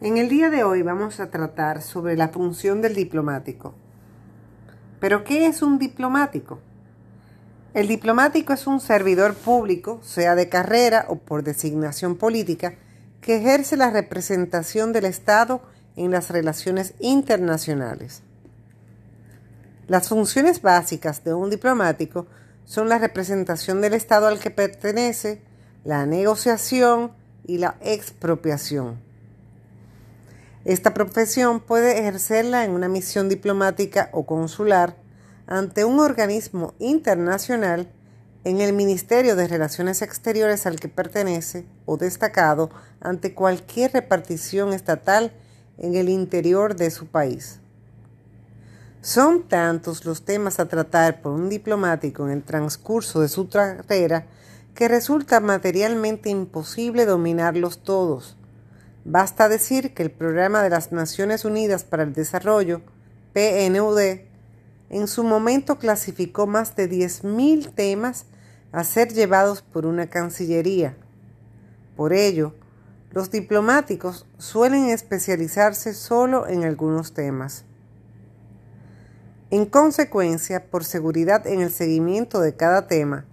En el día de hoy vamos a tratar sobre la función del diplomático. ¿Pero qué es un diplomático? El diplomático es un servidor público, sea de carrera o por designación política, que ejerce la representación del Estado en las relaciones internacionales. Las funciones básicas de un diplomático son la representación del Estado al que pertenece, la negociación y la expropiación. Esta profesión puede ejercerla en una misión diplomática o consular ante un organismo internacional en el Ministerio de Relaciones Exteriores al que pertenece o destacado ante cualquier repartición estatal en el interior de su país. Son tantos los temas a tratar por un diplomático en el transcurso de su carrera que resulta materialmente imposible dominarlos todos Basta decir que el Programa de las Naciones Unidas para el Desarrollo, PNUD, en su momento clasificó más de 10.000 temas a ser llevados por una Cancillería. Por ello, los diplomáticos suelen especializarse solo en algunos temas. En consecuencia, por seguridad en el seguimiento de cada tema,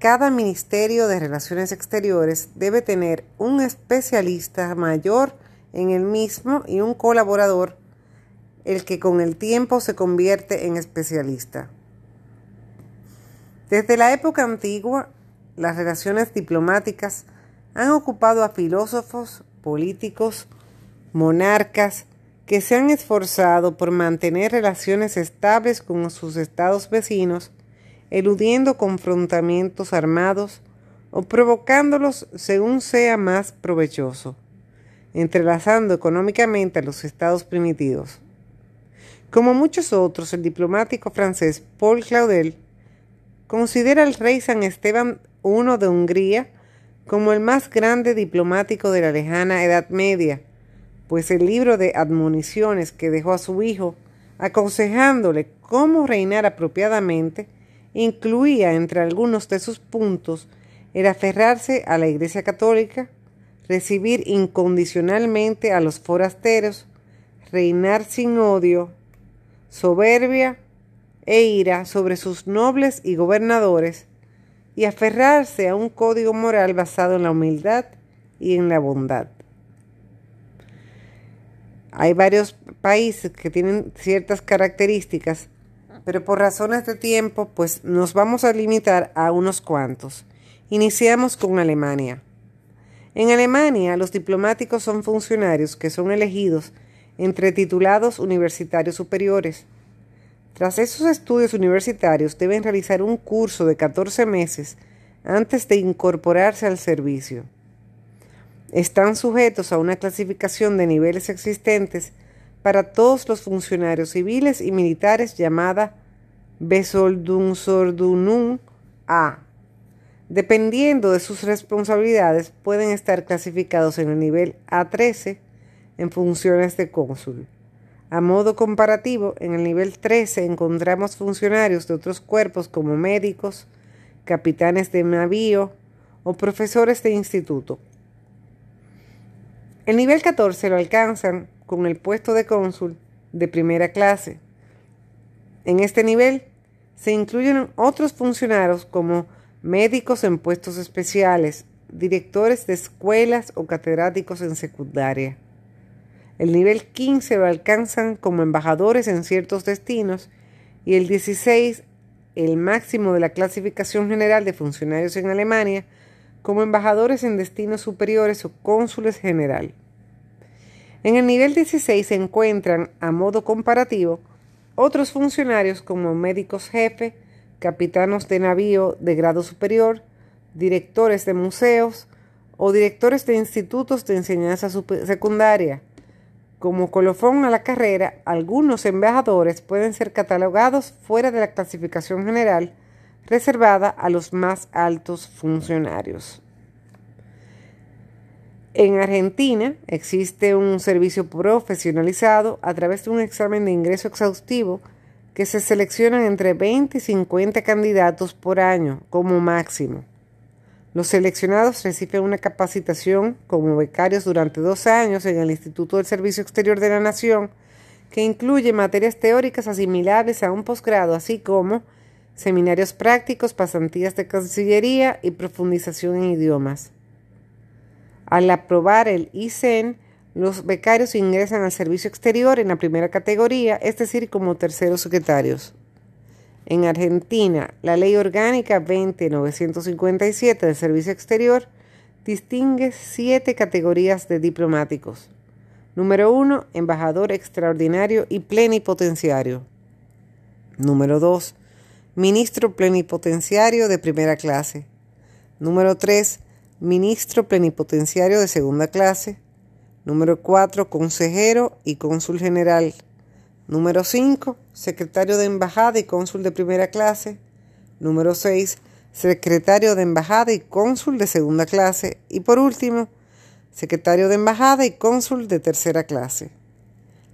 cada Ministerio de Relaciones Exteriores debe tener un especialista mayor en el mismo y un colaborador, el que con el tiempo se convierte en especialista. Desde la época antigua, las relaciones diplomáticas han ocupado a filósofos, políticos, monarcas, que se han esforzado por mantener relaciones estables con sus estados vecinos eludiendo confrontamientos armados o provocándolos según sea más provechoso, entrelazando económicamente a los estados primitivos. Como muchos otros, el diplomático francés Paul Claudel considera al rey San Esteban I de Hungría como el más grande diplomático de la lejana Edad Media, pues el libro de admoniciones que dejó a su hijo, aconsejándole cómo reinar apropiadamente, incluía entre algunos de sus puntos el aferrarse a la Iglesia Católica, recibir incondicionalmente a los forasteros, reinar sin odio, soberbia e ira sobre sus nobles y gobernadores, y aferrarse a un código moral basado en la humildad y en la bondad. Hay varios países que tienen ciertas características pero por razones de tiempo, pues nos vamos a limitar a unos cuantos. Iniciamos con Alemania. En Alemania, los diplomáticos son funcionarios que son elegidos entre titulados universitarios superiores. Tras esos estudios universitarios deben realizar un curso de 14 meses antes de incorporarse al servicio. Están sujetos a una clasificación de niveles existentes para todos los funcionarios civiles y militares llamada Besoldungsordnung A. Dependiendo de sus responsabilidades, pueden estar clasificados en el nivel A13 en funciones de cónsul. A modo comparativo, en el nivel 13 encontramos funcionarios de otros cuerpos como médicos, capitanes de navío o profesores de instituto. El nivel 14 lo alcanzan con el puesto de cónsul de primera clase. En este nivel se incluyen otros funcionarios como médicos en puestos especiales, directores de escuelas o catedráticos en secundaria. El nivel 15 lo alcanzan como embajadores en ciertos destinos y el 16, el máximo de la clasificación general de funcionarios en Alemania, como embajadores en destinos superiores o cónsules general. En el nivel 16 se encuentran, a modo comparativo, otros funcionarios como médicos jefe, capitanos de navío de grado superior, directores de museos o directores de institutos de enseñanza secundaria. Como colofón a la carrera, algunos embajadores pueden ser catalogados fuera de la clasificación general reservada a los más altos funcionarios. En Argentina existe un servicio profesionalizado a través de un examen de ingreso exhaustivo que se seleccionan entre 20 y 50 candidatos por año como máximo. Los seleccionados reciben una capacitación como becarios durante dos años en el Instituto del Servicio Exterior de la Nación, que incluye materias teóricas asimilables a un posgrado, así como seminarios prácticos, pasantías de Cancillería y profundización en idiomas. Al aprobar el ICEN, los becarios ingresan al servicio exterior en la primera categoría, es decir, como terceros secretarios. En Argentina, la Ley Orgánica 20957 del Servicio Exterior distingue siete categorías de diplomáticos. Número 1. Embajador extraordinario y plenipotenciario. Número 2. Ministro plenipotenciario de primera clase. Número 3. Ministro plenipotenciario de segunda clase. Número 4. Consejero y cónsul general. Número 5. Secretario de Embajada y Cónsul de primera clase. Número 6. Secretario de Embajada y Cónsul de segunda clase. Y por último, Secretario de Embajada y Cónsul de tercera clase.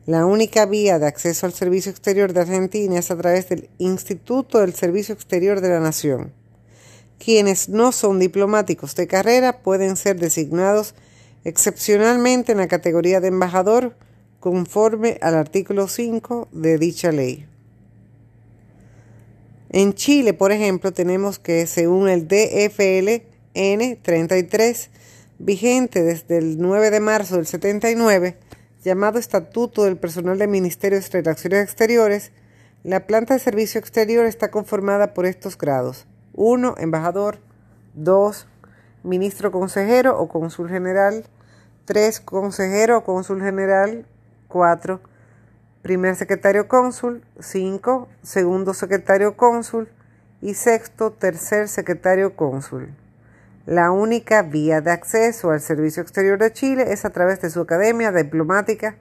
La única vía de acceso al Servicio Exterior de Argentina es a través del Instituto del Servicio Exterior de la Nación. Quienes no son diplomáticos de carrera pueden ser designados excepcionalmente en la categoría de embajador conforme al artículo 5 de dicha ley. En Chile, por ejemplo, tenemos que según el DFLN 33, vigente desde el 9 de marzo del 79, llamado Estatuto del Personal del Ministerio de Relaciones Exteriores, la planta de servicio exterior está conformada por estos grados. 1. Embajador. 2. Ministro consejero o cónsul general. 3. Consejero o cónsul general. 4. Primer secretario cónsul, 5. Segundo secretario cónsul y sexto, tercer secretario cónsul. La única vía de acceso al Servicio Exterior de Chile es a través de su academia diplomática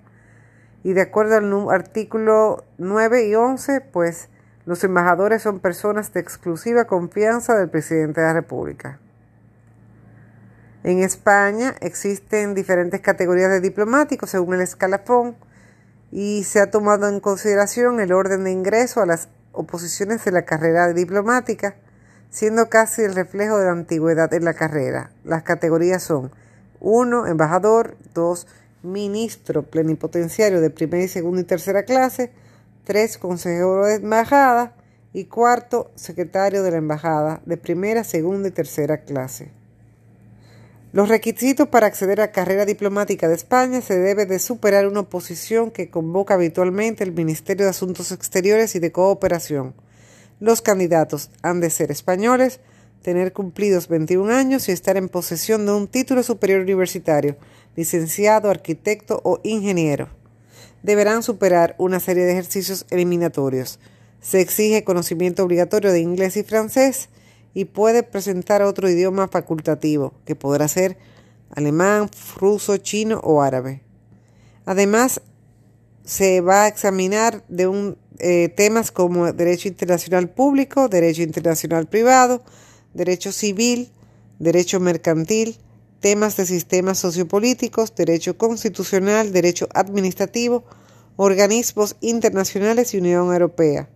y de acuerdo al artículo 9 y 11, pues los embajadores son personas de exclusiva confianza del presidente de la República. En España existen diferentes categorías de diplomáticos según el escalafón y se ha tomado en consideración el orden de ingreso a las oposiciones de la carrera diplomática, siendo casi el reflejo de la antigüedad en la carrera. Las categorías son 1. Embajador, 2. Ministro plenipotenciario de primera y segunda y tercera clase, 3. Consejero de embajada y cuarto, secretario de la embajada de primera, segunda y tercera clase. Los requisitos para acceder a carrera diplomática de España se debe de superar una oposición que convoca habitualmente el Ministerio de Asuntos Exteriores y de Cooperación. Los candidatos han de ser españoles, tener cumplidos 21 años y estar en posesión de un título superior universitario, licenciado, arquitecto o ingeniero. Deberán superar una serie de ejercicios eliminatorios. Se exige conocimiento obligatorio de inglés y francés y puede presentar otro idioma facultativo, que podrá ser alemán, ruso, chino o árabe. Además, se va a examinar de un, eh, temas como derecho internacional público, derecho internacional privado, derecho civil, derecho mercantil, temas de sistemas sociopolíticos, derecho constitucional, derecho administrativo, organismos internacionales y Unión Europea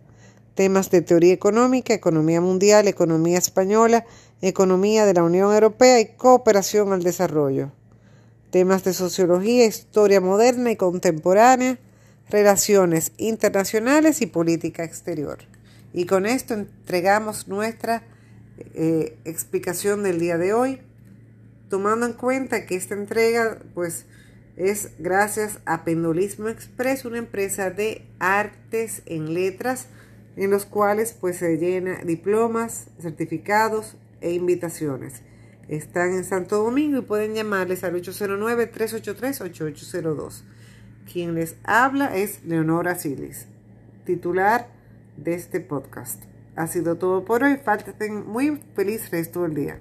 temas de teoría económica, economía mundial, economía española, economía de la Unión Europea y cooperación al desarrollo. Temas de sociología, historia moderna y contemporánea, relaciones internacionales y política exterior. Y con esto entregamos nuestra eh, explicación del día de hoy, tomando en cuenta que esta entrega pues es gracias a Pendulismo Express, una empresa de artes en letras, en los cuales pues se llena diplomas, certificados e invitaciones. Están en Santo Domingo y pueden llamarles al 809-383-8802. Quien les habla es Leonora Silis, titular de este podcast. Ha sido todo por hoy. Falten muy feliz resto del día.